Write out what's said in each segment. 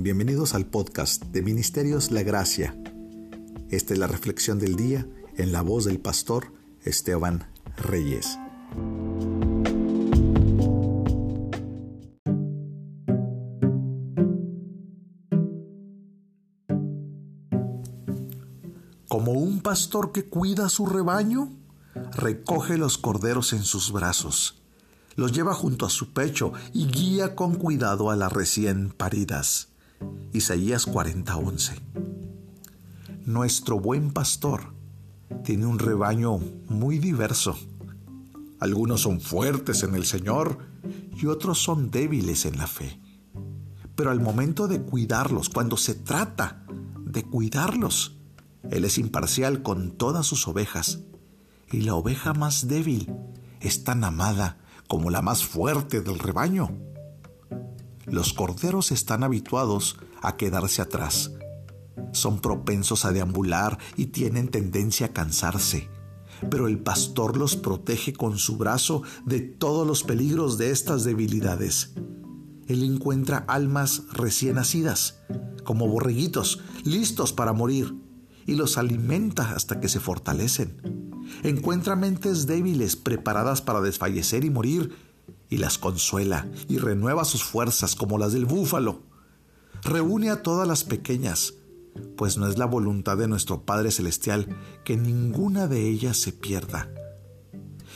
Bienvenidos al podcast de Ministerios La Gracia. Esta es la reflexión del día en la voz del pastor Esteban Reyes. Como un pastor que cuida su rebaño, recoge los corderos en sus brazos, los lleva junto a su pecho y guía con cuidado a las recién paridas. Isaías 40:11. Nuestro buen pastor tiene un rebaño muy diverso. Algunos son fuertes en el Señor y otros son débiles en la fe. Pero al momento de cuidarlos, cuando se trata de cuidarlos, Él es imparcial con todas sus ovejas. Y la oveja más débil es tan amada como la más fuerte del rebaño. Los corderos están habituados a quedarse atrás. Son propensos a deambular y tienen tendencia a cansarse. Pero el pastor los protege con su brazo de todos los peligros de estas debilidades. Él encuentra almas recién nacidas, como borreguitos, listos para morir, y los alimenta hasta que se fortalecen. Encuentra mentes débiles preparadas para desfallecer y morir, y las consuela y renueva sus fuerzas como las del búfalo. Reúne a todas las pequeñas, pues no es la voluntad de nuestro Padre Celestial que ninguna de ellas se pierda.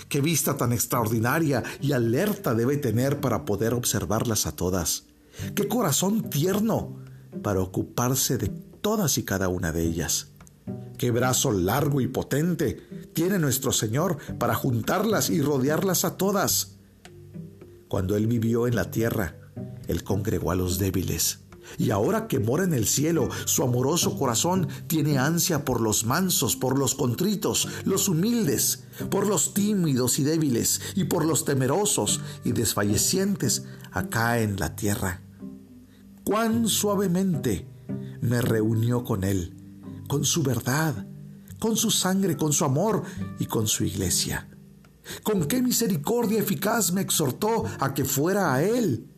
Qué vista tan extraordinaria y alerta debe tener para poder observarlas a todas. Qué corazón tierno para ocuparse de todas y cada una de ellas. Qué brazo largo y potente tiene nuestro Señor para juntarlas y rodearlas a todas. Cuando Él vivió en la tierra, Él congregó a los débiles. Y ahora que mora en el cielo, su amoroso corazón tiene ansia por los mansos, por los contritos, los humildes, por los tímidos y débiles, y por los temerosos y desfallecientes acá en la tierra. Cuán suavemente me reunió con Él, con su verdad, con su sangre, con su amor y con su iglesia. Con qué misericordia eficaz me exhortó a que fuera a Él.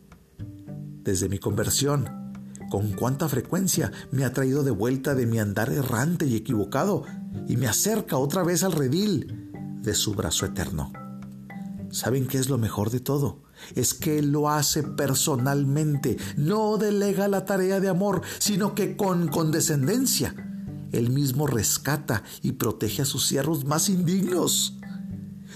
Desde mi conversión, con cuánta frecuencia me ha traído de vuelta de mi andar errante y equivocado y me acerca otra vez al redil de su brazo eterno. ¿Saben qué es lo mejor de todo? Es que Él lo hace personalmente, no delega la tarea de amor, sino que con condescendencia Él mismo rescata y protege a sus siervos más indignos.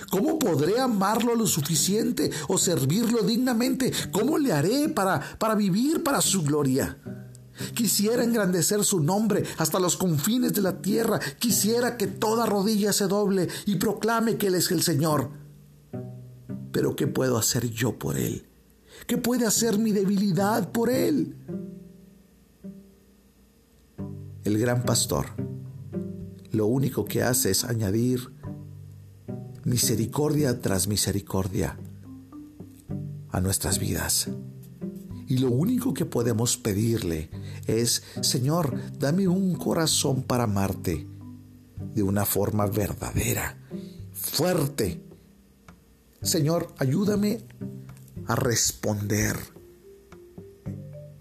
¿Cómo podré amarlo lo suficiente o servirlo dignamente? ¿Cómo le haré para, para vivir para su gloria? Quisiera engrandecer su nombre hasta los confines de la tierra. Quisiera que toda rodilla se doble y proclame que Él es el Señor. Pero ¿qué puedo hacer yo por Él? ¿Qué puede hacer mi debilidad por Él? El gran pastor lo único que hace es añadir misericordia tras misericordia a nuestras vidas. Y lo único que podemos pedirle es, Señor, dame un corazón para amarte de una forma verdadera, fuerte. Señor, ayúdame a responder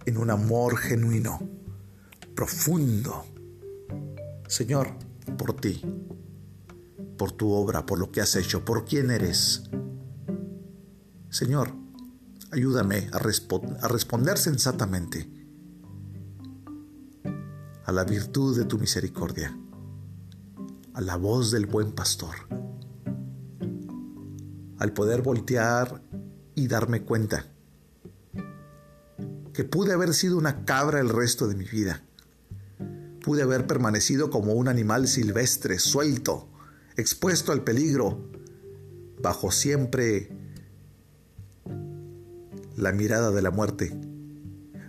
en un amor genuino, profundo. Señor, por ti por tu obra, por lo que has hecho, por quién eres. Señor, ayúdame a, a responder sensatamente a la virtud de tu misericordia, a la voz del buen pastor, al poder voltear y darme cuenta que pude haber sido una cabra el resto de mi vida. Pude haber permanecido como un animal silvestre, suelto, expuesto al peligro, bajo siempre la mirada de la muerte.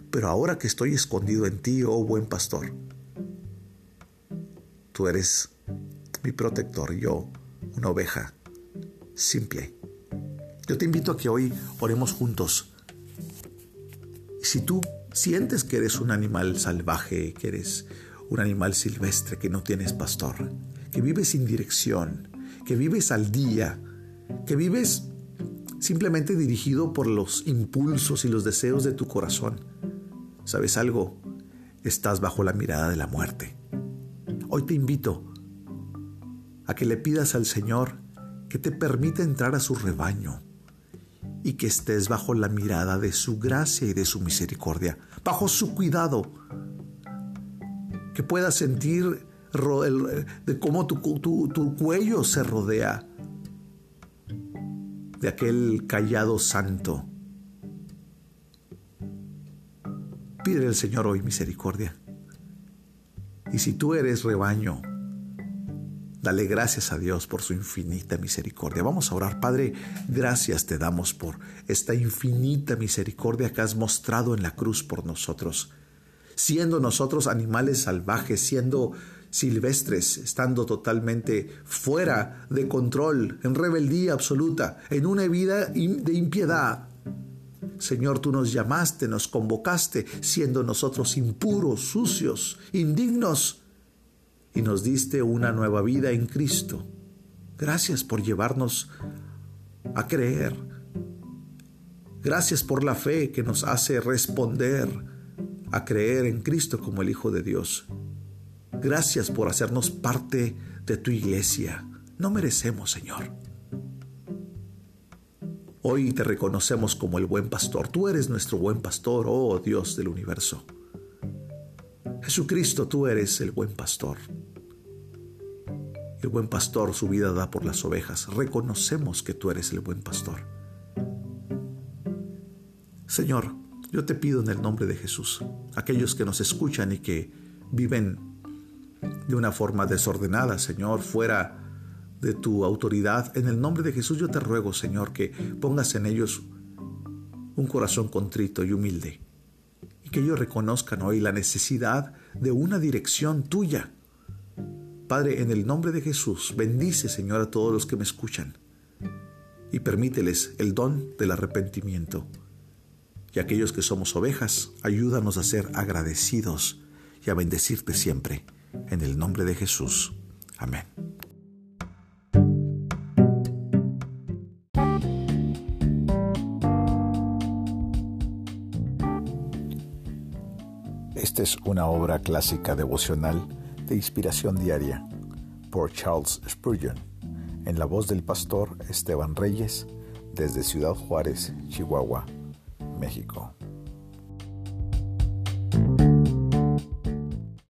Pero ahora que estoy escondido en ti, oh buen pastor, tú eres mi protector, yo una oveja simple. Yo te invito a que hoy oremos juntos. Si tú sientes que eres un animal salvaje, que eres un animal silvestre, que no tienes pastor, que vives sin dirección, que vives al día, que vives simplemente dirigido por los impulsos y los deseos de tu corazón. ¿Sabes algo? Estás bajo la mirada de la muerte. Hoy te invito a que le pidas al Señor que te permita entrar a su rebaño y que estés bajo la mirada de su gracia y de su misericordia, bajo su cuidado, que puedas sentir de cómo tu, tu cuello se rodea de aquel callado santo. Pide al Señor hoy misericordia. Y si tú eres rebaño, Dale gracias a Dios por su infinita misericordia. Vamos a orar. Padre, gracias te damos por esta infinita misericordia que has mostrado en la cruz por nosotros. Siendo nosotros animales salvajes, siendo silvestres, estando totalmente fuera de control, en rebeldía absoluta, en una vida de impiedad. Señor, tú nos llamaste, nos convocaste, siendo nosotros impuros, sucios, indignos y nos diste una nueva vida en Cristo. Gracias por llevarnos a creer. Gracias por la fe que nos hace responder a creer en Cristo como el Hijo de Dios. Gracias por hacernos parte de tu iglesia. No merecemos, Señor. Hoy te reconocemos como el buen pastor. Tú eres nuestro buen pastor, oh Dios del universo. Jesucristo, tú eres el buen pastor. El buen pastor su vida da por las ovejas. Reconocemos que tú eres el buen pastor. Señor, yo te pido en el nombre de Jesús, aquellos que nos escuchan y que viven de una forma desordenada, Señor, fuera de tu autoridad, en el nombre de Jesús yo te ruego, Señor, que pongas en ellos un corazón contrito y humilde y que ellos reconozcan hoy la necesidad de una dirección tuya Padre, en el nombre de Jesús, bendice, Señor, a todos los que me escuchan y permíteles el don del arrepentimiento. Y aquellos que somos ovejas, ayúdanos a ser agradecidos y a bendecirte siempre. En el nombre de Jesús. Amén. Esta es una obra clásica devocional de inspiración diaria por Charles Spurgeon, en la voz del pastor Esteban Reyes, desde Ciudad Juárez, Chihuahua, México.